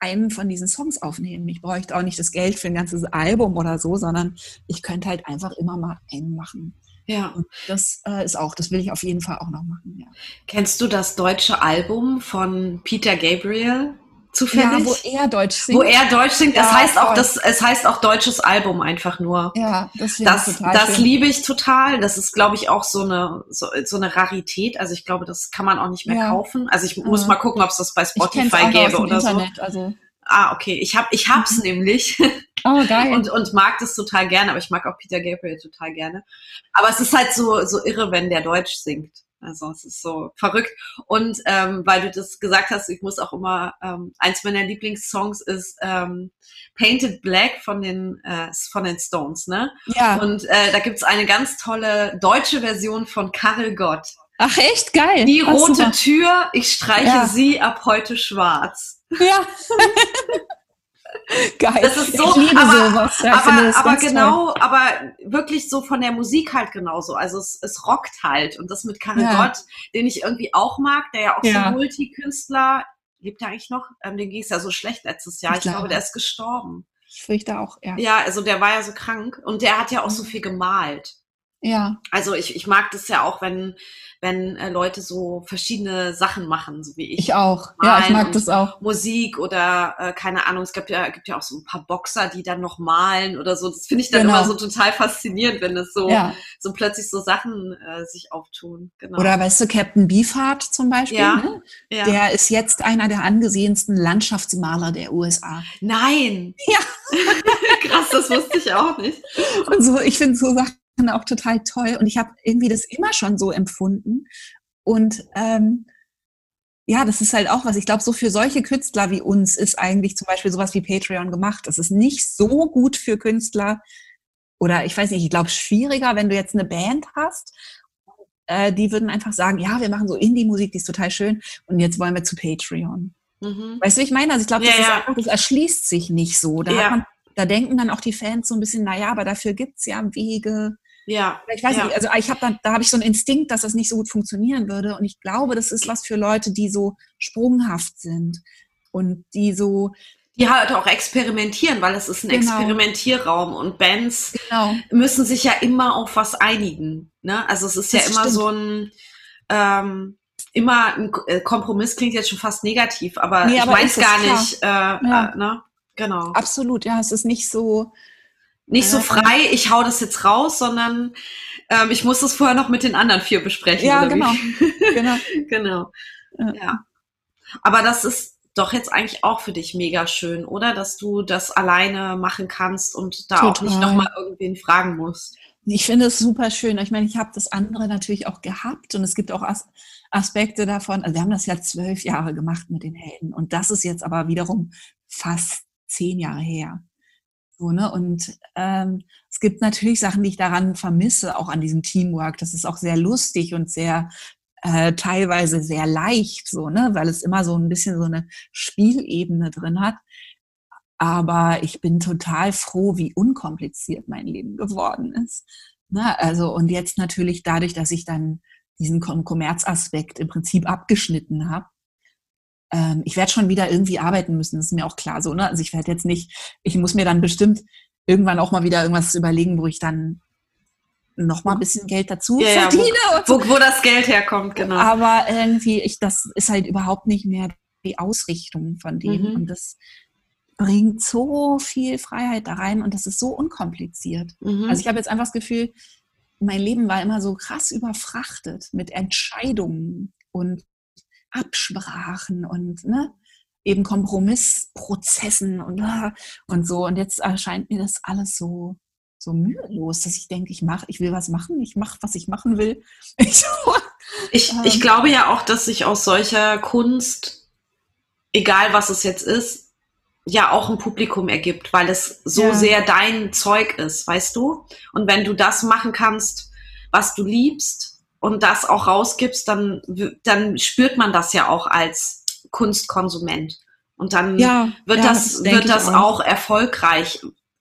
einen von diesen Songs aufnehmen. Ich bräuchte auch nicht das Geld für ein ganzes Album oder so, sondern ich könnte halt einfach immer mal einen machen.
Ja.
Und das äh, ist auch, das will ich auf jeden Fall auch noch machen. Ja,
Kennst du das deutsche Album von Peter Gabriel zufällig?
ja wo er Deutsch singt.
Wo er Deutsch singt, das
Ja,
heißt auch, das, es heißt auch deutsches Album einfach nur.
ja, das
Das, das
schön.
liebe ich total. Das ist, glaube ich, auch so eine, so, so eine Rarität. Also ich glaube, das kann man auch nicht mehr
Ja.
kaufen. Also ich muss mal gucken, ob es das bei Spotify gäbe oder so.
Internet, also.
Ah, okay. Ich hab, ich hab's
Mhm.
nämlich
Oh, geil.
und, und mag das total gerne, aber ich mag auch Peter Gabriel total gerne. Aber es ist halt so, so irre, wenn der Deutsch singt. Also es ist so verrückt. Und ähm, weil du das gesagt hast, ich muss auch immer, ähm, eins meiner Lieblingssongs ist ähm, Painted Black von den, äh, von den Stones, ne?
ja,
Und äh, da gibt's eine ganz tolle deutsche Version von Karel Gott.
Ach echt geil.
Die rote. Tür, ich streiche
Ja.
sie ab heute schwarz.
Ja. geil.
Das ist so,
ich liebe
aber,
sowas. Ja,
aber, aber
ganz toll.
genau, aber wirklich so von der Musik halt genauso. Also es, es rockt halt. Und das mit Karel
Ja.
Gott, den ich irgendwie auch mag, der ja auch
Ja.
so Multikünstler, lebt er eigentlich noch? Ähm, dem ging es ja so schlecht letztes Jahr.
Ich
Ich, glaube,
glaube.
der ist gestorben.
Ich fürchte auch, ja.
Ja, also der war ja so krank und der hat ja auch so
Mhm.
viel gemalt.
Ja,
Also ich, ich mag das ja auch, wenn, wenn äh, Leute so verschiedene Sachen machen, so wie ich.
ich auch. Ja, ich
Malen
mag das auch.
Musik oder äh, keine Ahnung, es gibt ja, gibt ja auch so ein paar Boxer, die dann noch malen oder so. Das finde ich dann
Genau.
immer so total faszinierend, wenn es so,
Ja.
so plötzlich so Sachen äh, sich auftun. Genau.
Oder weißt du, Captain Beefheart zum Beispiel,
Ja.
ne?
ja.
der ist jetzt einer der angesehensten Landschaftsmaler der USA.
Nein!
Ja.
Krass, das wusste ich auch nicht.
Und so, ich finde so Sachen auch total toll. Und ich habe irgendwie das immer schon so empfunden. Und ähm, ja, das ist halt auch was. Ich glaube, so für solche Künstler wie uns ist eigentlich zum Beispiel sowas wie Patreon gemacht. Das ist nicht so gut für Künstler oder ich weiß nicht, ich glaube schwieriger, wenn du jetzt eine Band hast. Äh, die würden einfach sagen, ja, wir machen so Indie-Musik, die ist total schön und jetzt wollen wir zu Patreon.
Mhm.
Weißt du, wie ich meine? Also ich glaube, das,
Ja,
ist
ja.
das erschließt sich nicht so. Da,
Ja.
man, da denken dann auch die Fans so ein bisschen, naja, aber dafür gibt's ja Wege.
Ja.
Ich weiß
ja.
nicht, also ich habe da, da habe ich so einen Instinkt, dass das nicht so gut funktionieren würde. Und ich glaube, das ist was für Leute, die so sprunghaft sind und die so,
Die halt auch experimentieren, weil es ist ein
Genau.
Experimentierraum und Bands
genau,
müssen sich ja immer auf was einigen. Ne? Also es ist ja
Das
immer
stimmt.
so ein ähm, immer ein äh, Kompromiss klingt jetzt schon fast negativ, aber
Nee,
ich es, gar
klar.
nicht. Äh,
Ja.
äh, ne? Genau.
absolut, ja, es ist nicht so,
Nicht so frei, ich hau das jetzt raus, sondern ähm, ich muss das vorher noch mit den anderen vier besprechen.
ja,
wie?
genau, genau.
genau.
Ja.
Aber das ist doch jetzt eigentlich auch für dich mega schön, oder? Dass du das alleine machen kannst und da auch nicht
Total.
nochmal irgendwen fragen musst.
Ich finde es super schön. Ich meine, ich habe das andere natürlich auch gehabt und es gibt auch As Aspekte davon. Also wir haben das ja zwölf Jahre gemacht mit den Helden und das ist jetzt aber wiederum fast zehn Jahre her. So, ne? Und ähm, es gibt natürlich Sachen, die ich daran vermisse, auch an diesem Teamwork. Das ist auch sehr lustig und sehr äh, teilweise sehr leicht, so, ne? weil es immer so ein bisschen so eine Spielebene drin hat. Aber ich bin total froh, wie unkompliziert mein Leben geworden ist. Ne? Also, und jetzt natürlich dadurch, dass ich dann diesen Kom- Kommerzaspekt im Prinzip abgeschnitten habe. Ähm, ich werde schon wieder irgendwie arbeiten müssen, das ist mir auch klar so. Ne? Also ich werde jetzt nicht, ich muss mir dann bestimmt irgendwann auch mal wieder irgendwas überlegen, wo ich dann noch mal ein bisschen Geld dazu
Ja, ja, wo-
verdiene. und so.
Wo, wo das Geld herkommt, genau.
Aber irgendwie, ich, das ist halt überhaupt nicht mehr die Ausrichtung von dem.
Mhm.
Und das bringt so viel Freiheit da rein und das ist so unkompliziert.
Mhm.
Also ich habe jetzt einfach das Gefühl, mein Leben war immer so krass überfrachtet mit Entscheidungen und Absprachen und ne, eben Kompromissprozessen und, ah, und so. Und jetzt erscheint mir das alles so, so mühelos, dass ich denke, ich mache, ich will was machen, ich mache, was ich machen will. Ich,
Ich,
Ähm.
ich glaube ja auch, dass sich aus solcher Kunst, egal was es jetzt ist, ja auch ein Publikum ergibt, weil es so
Ja.
sehr dein Zeug ist, weißt du? Und wenn du das machen kannst, was du liebst und das auch rausgibst, dann, dann spürt man das ja auch als Kunstkonsument. Und dann
ja,
wird
ja,
das,
denke
wird das auch erfolgreich.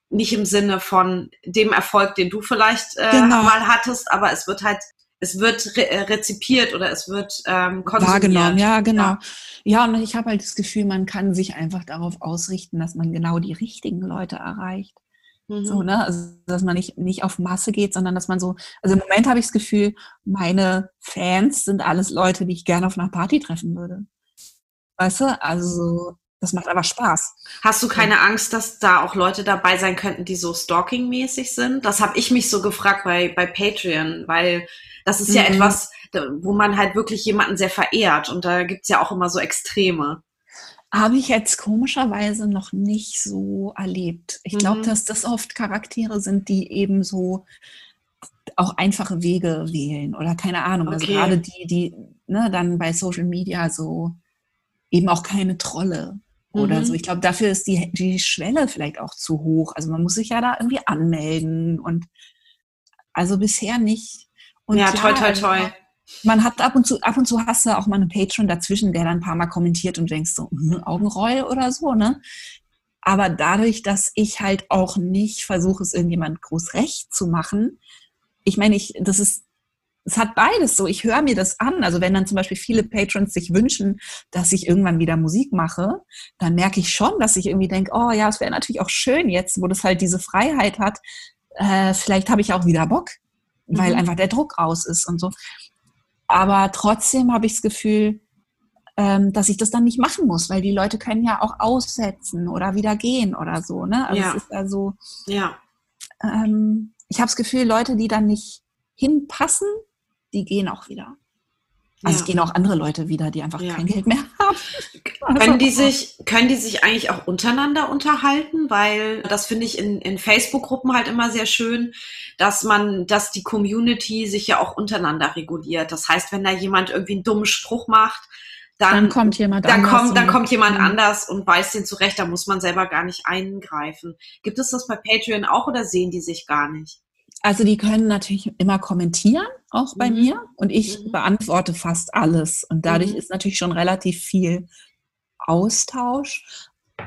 Nicht im Sinne von dem Erfolg, den du vielleicht äh,
Genau.
mal hattest, aber es wird halt, es wird re äh, rezipiert oder es wird ähm, konsumiert.
wahrgenommen, ja, genau.
Ja.
Ja, und ich habe halt das Gefühl, man kann sich einfach darauf ausrichten, dass man genau die richtigen Leute erreicht.
Mhm.
So, ne? Also, dass man nicht, nicht auf Masse geht, sondern dass man so, also im Moment habe ich das Gefühl, meine Fans sind alles Leute, die ich gerne auf einer Party treffen würde. Weißt du? Also, das macht einfach Spaß.
Hast du keine Angst, dass da auch Leute dabei sein könnten, die so stalking-mäßig sind? Das habe ich mich so gefragt bei, bei Patreon, weil das ist ja
Mhm.
etwas, wo man halt wirklich jemanden sehr verehrt und da gibt's ja auch immer so Extreme.
Habe ich jetzt komischerweise noch nicht so erlebt. Ich glaube,
Mhm.
dass das oft Charaktere sind, die eben so auch einfache Wege wählen oder keine Ahnung. Also
Okay.
gerade die, die ne, dann bei Social Media so eben auch keine Trolle oder
Mhm.
so. Ich glaube, dafür ist die, die Schwelle vielleicht auch zu hoch. Also man muss sich ja da irgendwie anmelden und also bisher nicht. Und
ja, toi, toi,
also
toi.
Man hat ab und zu, ab und zu hast du auch mal einen Patron dazwischen, der dann ein paar Mal kommentiert und denkst so, hm, Augenroll oder so, ne? Aber dadurch, dass ich halt auch nicht versuche, es irgendjemand groß recht zu machen, ich meine, ich, das ist, es hat beides so. Ich höre mir das an. Also wenn dann zum Beispiel viele Patrons sich wünschen, dass ich irgendwann wieder Musik mache, dann merke ich schon, dass ich irgendwie denke, oh ja, es wäre natürlich auch schön jetzt, wo das halt diese Freiheit hat. Äh, vielleicht habe ich auch wieder Bock, weil mhm. einfach der Druck raus ist und so. Aber trotzdem habe ich das Gefühl, ähm, dass ich das dann nicht machen muss, weil die Leute können ja auch aussetzen oder wieder gehen oder so. Ne? Also
Ja.
es ist also,
Ja.
ähm, ich habe das Gefühl, Leute, die dann nicht hinpassen, die gehen auch wieder. Also
Ja.
es gehen auch andere Leute wieder, die einfach
Ja.
kein Geld mehr haben. Also,
Können die sich, können die sich eigentlich auch untereinander unterhalten? Weil das finde ich in, in Facebook-Gruppen halt immer sehr schön, dass man, dass die Community sich ja auch untereinander reguliert. Das heißt, wenn da jemand irgendwie einen dummen Spruch macht, dann,
dann kommt jemand
dann
anders
kommt, dann
und-
kommt jemand anders und weist den zurecht. Da muss man selber gar nicht eingreifen. Gibt es das bei Patreon auch oder sehen die sich gar nicht?
Also die können natürlich immer kommentieren, auch bei
Mhm.
mir. Und ich
Mhm.
beantworte fast alles. Und dadurch
Mhm.
ist natürlich schon relativ viel Austausch.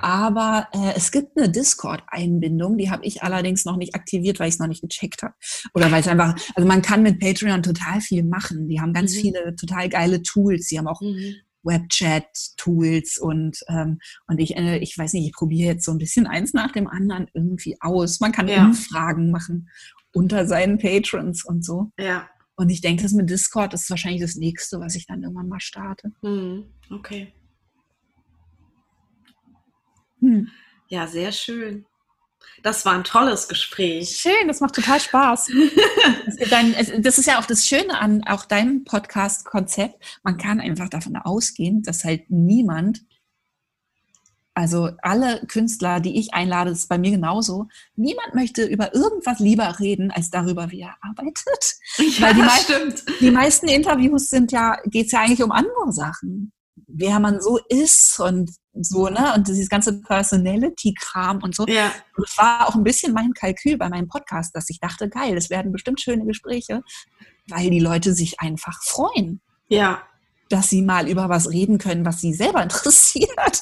Aber äh, es gibt eine Discord-Einbindung, die habe ich allerdings noch nicht aktiviert, weil ich es noch nicht gecheckt habe. Oder weil es einfach, also man kann mit Patreon total viel machen. Die haben ganz
Mhm.
viele total geile Tools. Die haben auch Webchat-Tools und, ähm, und ich, äh, ich weiß nicht, ich probiere jetzt so ein bisschen eins nach dem anderen irgendwie aus. Man kann
Ja.
Umfragen machen unter seinen Patrons und so.
Ja.
Und ich denke, das mit Discord ist wahrscheinlich das nächste, was ich dann irgendwann mal starte.
Mhm. Okay.
Hm.
Ja, sehr schön. Das war ein tolles Gespräch.
Schön, das macht total Spaß. Das ist ja auch das Schöne an auch deinem Podcast-Konzept. Man kann einfach davon ausgehen, dass halt niemand, also alle Künstler, die ich einlade, das ist bei mir genauso, niemand möchte über irgendwas lieber reden, als darüber, wie er arbeitet.
Ja,
Weil die
das
mei-
stimmt.
Die meisten Interviews sind ja, geht es ja eigentlich um andere Sachen. Wer man so ist und so, ne? Und dieses ganze Personality-Kram und so.
Ja,
Und es war auch ein bisschen mein Kalkül bei meinem Podcast, dass ich dachte, geil, das werden bestimmt schöne Gespräche, weil die Leute sich einfach freuen,
ja.
Dass sie mal über was reden können, was sie selber interessiert.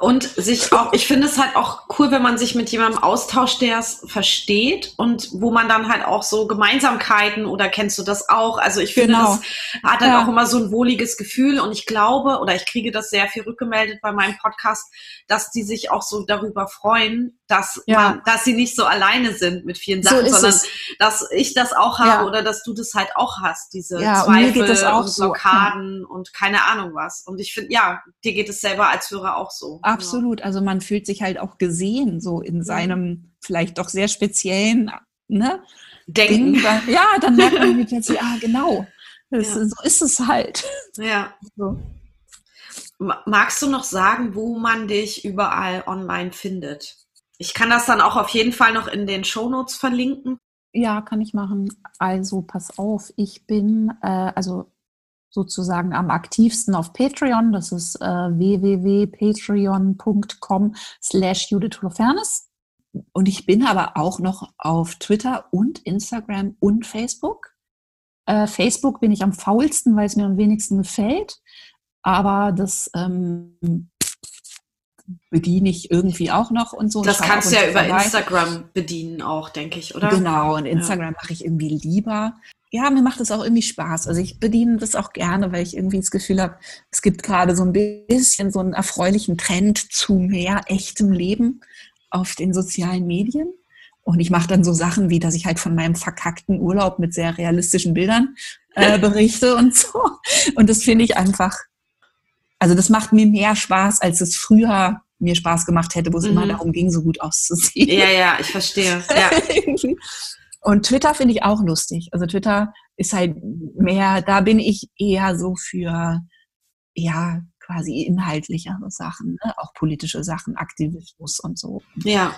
Und sich auch, ich finde es halt auch cool, wenn man sich mit jemandem austauscht, der es versteht und wo man dann halt auch so Gemeinsamkeiten oder kennst du das auch? Also ich finde,
Genau.
das hat dann
Ja.
auch immer so ein wohliges Gefühl und ich glaube oder ich kriege das sehr viel rückgemeldet bei meinem Podcast, dass die sich auch so darüber freuen, dass
Ja.
man, dass sie nicht so alleine sind mit vielen
So
Sachen,
ist
sondern
es.
dass ich das auch habe
Ja.
oder dass du das halt auch hast, diese
Ja, und
Zweifel und
so,
Blockaden und keine Ahnung was. Und ich finde, ja, dir geht es selber als Hörer auch so.
Absolut. Also man fühlt sich halt auch gesehen, so
Mhm.
in seinem vielleicht doch sehr speziellen ne,
Denken.
Ding. Ja, dann merkt man irgendwie plötzlich, ah, genau. Das,
Ja.
So ist es halt.
Ja.
So.
Ma- Magst du noch sagen, wo man dich überall online findet? Ich kann das dann auch auf jeden Fall noch in den Shownotes verlinken.
Ja, kann ich machen. Also pass auf, ich bin äh, also sozusagen am aktivsten auf Patreon. Das ist äh, www.patreon.com slash Judith Holofernes. Und ich bin aber auch noch auf Twitter und Instagram und Facebook. Äh, Facebook bin ich am faulsten, weil es mir am wenigsten gefällt. Aber das ähm, bediene ich irgendwie auch noch und so. und
Das
schau
kannst du
und
ja über
vorbei.
Instagram bedienen auch, denke ich, oder?
Genau, und Instagram mache ich irgendwie lieber. Ja, mir macht es auch irgendwie Spaß. Also ich bediene das auch gerne, weil ich irgendwie das Gefühl habe, es gibt gerade so ein bisschen so einen erfreulichen Trend zu mehr echtem Leben auf den sozialen Medien. Und ich mache dann so Sachen wie, dass ich halt von meinem verkackten Urlaub mit sehr realistischen Bildern äh, berichte und so. Und das finde ich einfach, also das macht mir mehr Spaß, als es früher mir Spaß gemacht hätte, wo es
Mhm.
immer darum ging, so gut auszusehen.
Ja, ja, ich verstehe. Ja.
Und Twitter finde ich auch lustig. Also Twitter ist halt mehr, da bin ich eher so für, ja, quasi inhaltlichere Sachen, ne? auch politische Sachen, Aktivismus und so.
ja.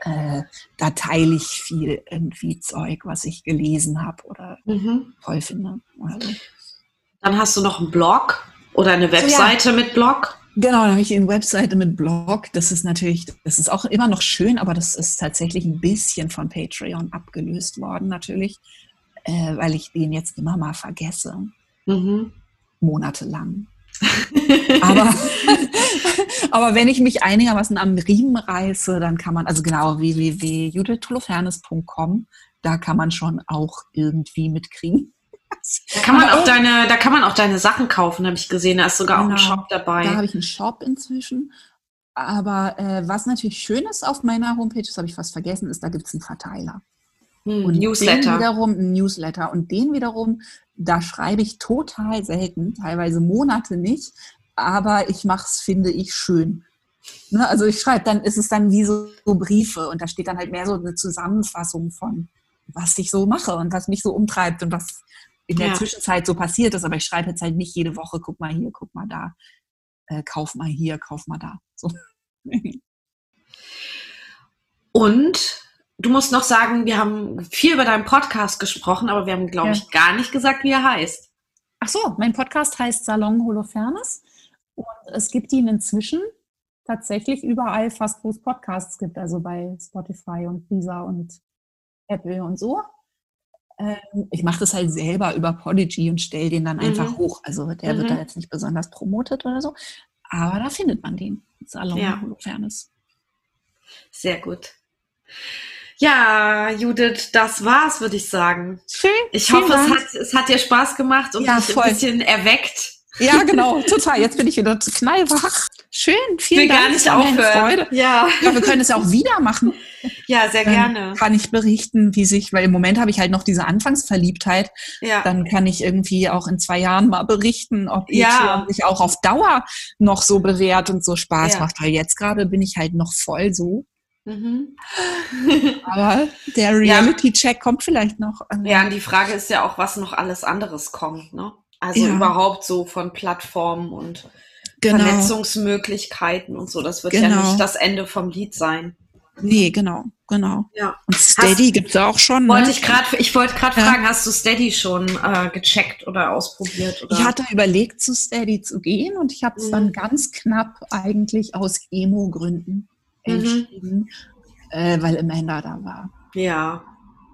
Äh, da teile ich viel irgendwie Zeug, was ich gelesen habe oder
Mhm.
toll finde. Also,
Dann hast du noch einen Blog oder eine
ja.
Webseite mit Blog.
Genau, dann habe ich eine Webseite mit Blog. Das ist natürlich, das ist auch immer noch schön, aber das ist tatsächlich ein bisschen von Patreon abgelöst worden, natürlich, äh, weil ich den jetzt immer mal vergesse. Mhm. Monatelang. aber, aber wenn ich mich einigermaßen am Riemen reiße, dann kann man, also genau, www.juditholofernes.com, da kann man schon auch irgendwie mitkriegen.
Da kann man auch deine, da kann man auch deine Sachen kaufen, habe ich gesehen. Da ist sogar genau, auch ein genau. Shop dabei.
Da habe ich einen Shop inzwischen. Aber äh, was natürlich schön ist auf meiner Homepage, das habe ich fast vergessen, ist, da gibt es einen Verteiler.
Hm, und Newsletter.
Den wiederum ein Newsletter. Und den wiederum, da schreibe ich total selten, teilweise Monate nicht. Aber ich mache es, finde ich, schön. Ne? Also ich schreibe, dann ist es dann wie so, so, Briefe und da steht dann halt mehr so eine Zusammenfassung von, was ich so mache und was mich so umtreibt und was in der ja. Zwischenzeit so passiert ist. Aber ich schreibe jetzt halt nicht jede Woche, guck mal hier, guck mal da, äh, kauf mal hier, kauf mal da. So.
und Du musst noch sagen, wir haben viel über deinen Podcast gesprochen, aber wir haben, glaube ja. ich, gar nicht gesagt, wie er heißt.
Ach so, mein Podcast heißt Salon Holofernes und es gibt ihn inzwischen tatsächlich überall, fast wo es Podcasts gibt, also bei Spotify und Visa und Apple und so. Ähm, ich mache das halt selber über Podigy und stelle den dann einfach mhm. hoch. Also der mhm. wird da jetzt nicht besonders promotet oder so, aber da findet man den. Salon ja. Holofernes.
Sehr gut. Ja, Judith, das war's, würde ich sagen.
Schön.
Ich hoffe, es hat, es hat dir Spaß gemacht und ja, dich voll. ein bisschen erweckt.
Ja, genau, total. Jetzt bin ich wieder knallwach. Schön, vielen
will
Dank.
gar nicht aufhören. Freude.
Ja. ja, wir können es ja auch wieder machen.
Ja, sehr
Dann
gerne.
Kann ich berichten, wie sich, weil im Moment habe ich halt noch diese Anfangsverliebtheit. Ja. Dann kann ich irgendwie auch in zwei Jahren mal berichten, ob ja. sich auch auf Dauer noch so bewährt und so Spaß ja. macht. Weil jetzt gerade bin ich halt noch voll so Mhm. Aber der Reality-Check ja. kommt vielleicht noch.
Ja, und die Frage ist ja auch, was noch alles anderes kommt. Ne? Also ja. überhaupt so von Plattformen und genau. Vernetzungsmöglichkeiten und so. Das wird genau. ja nicht das Ende vom Lied sein.
Nee, genau, genau.
Ja.
Und Steady gibt es auch schon.
Wollte ne? ich grad, ich wollte gerade ja. fragen, hast du Steady schon äh, gecheckt oder ausprobiert? Oder?
Ich hatte überlegt, zu Steady zu gehen und ich habe es mhm. dann ganz knapp eigentlich aus Emo-Gründen entschieden, mhm. äh, weil Amanda da war.
Ja.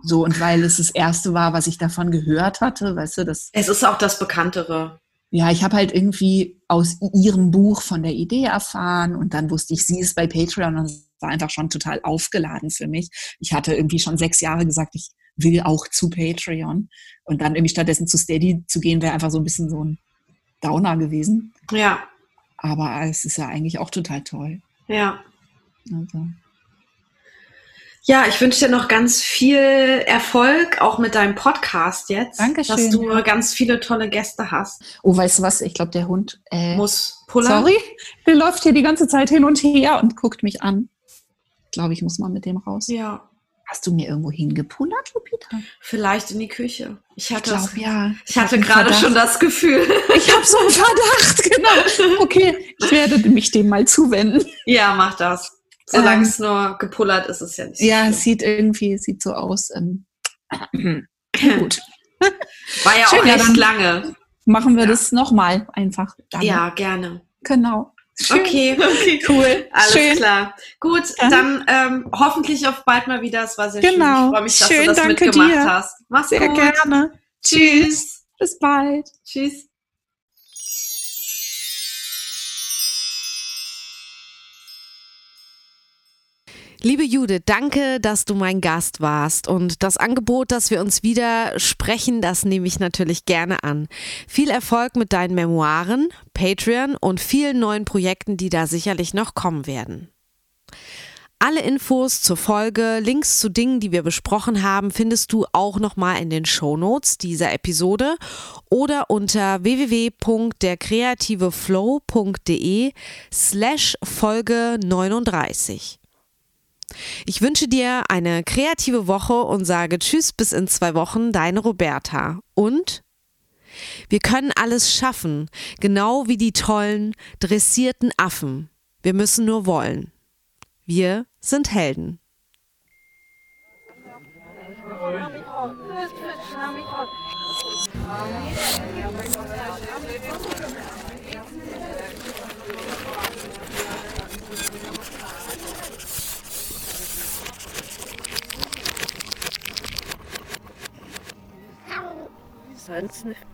So, und weil es das erste war, was ich davon gehört hatte, weißt du, das.
Es ist auch das Bekanntere.
Ja, ich habe halt irgendwie aus ihrem Buch von der Idee erfahren und dann wusste ich, sie ist bei Patreon und es war einfach schon total aufgeladen für mich. Ich hatte irgendwie schon sechs Jahre gesagt, ich will auch zu Patreon. Und dann irgendwie stattdessen zu Steady zu gehen, wäre einfach so ein bisschen so ein Downer gewesen.
Ja.
Aber es ist ja eigentlich auch total toll.
Ja. Also. Ja, ich wünsche dir noch ganz viel Erfolg, auch mit deinem Podcast jetzt.
Dankeschön.
Dass du ganz viele tolle Gäste hast.
Oh, weißt du was? Ich glaube, der Hund
äh, muss pullern.
Sorry, der läuft hier die ganze Zeit hin und her und guckt mich an. Ich glaube, ich muss mal mit dem raus.
Ja.
Hast du mir irgendwo hingepullert, Lupita?
Vielleicht in die Küche. Ich hatte,
ich glaub, ja.
Ich, ich hatte gerade schon das Gefühl.
Ich habe so einen Verdacht, genau. Okay, ich werde mich dem mal zuwenden.
Ja, mach das. Solange ähm, es nur gepullert ist, ist es ja nicht so
Ja, es sieht irgendwie, sieht so aus. Ähm, gut.
War ja Schön, auch echt lange.
Machen wir ja. das nochmal einfach.
Dann. Ja, gerne.
Genau.
Schön. Okay. okay,
cool.
Alles schön. klar. Gut, dann ähm, hoffentlich auf bald mal wieder. Es war sehr
genau.
schön. Ich freue mich, dass schön, du das mitgemacht
dir.
hast.
Mach's sehr gut. gerne.
Tschüss.
Bis bald.
Tschüss.
Liebe Jude, danke, dass du mein Gast warst und das Angebot, dass wir uns wieder sprechen, das nehme ich natürlich gerne an. Viel Erfolg mit deinen Memoiren, Patreon und vielen neuen Projekten, die da sicherlich noch kommen werden. Alle Infos zur Folge, Links zu Dingen, die wir besprochen haben, findest du auch nochmal in den Shownotes dieser Episode oder unter www.derkreativeflow.de slash Folge 39. Ich wünsche dir eine kreative Woche und sage Tschüss bis in zwei Wochen, deine Roberta. Und wir können alles schaffen, genau wie die tollen, dressierten Affen. Wir müssen nur wollen. Wir sind Helden.
Salz nicht.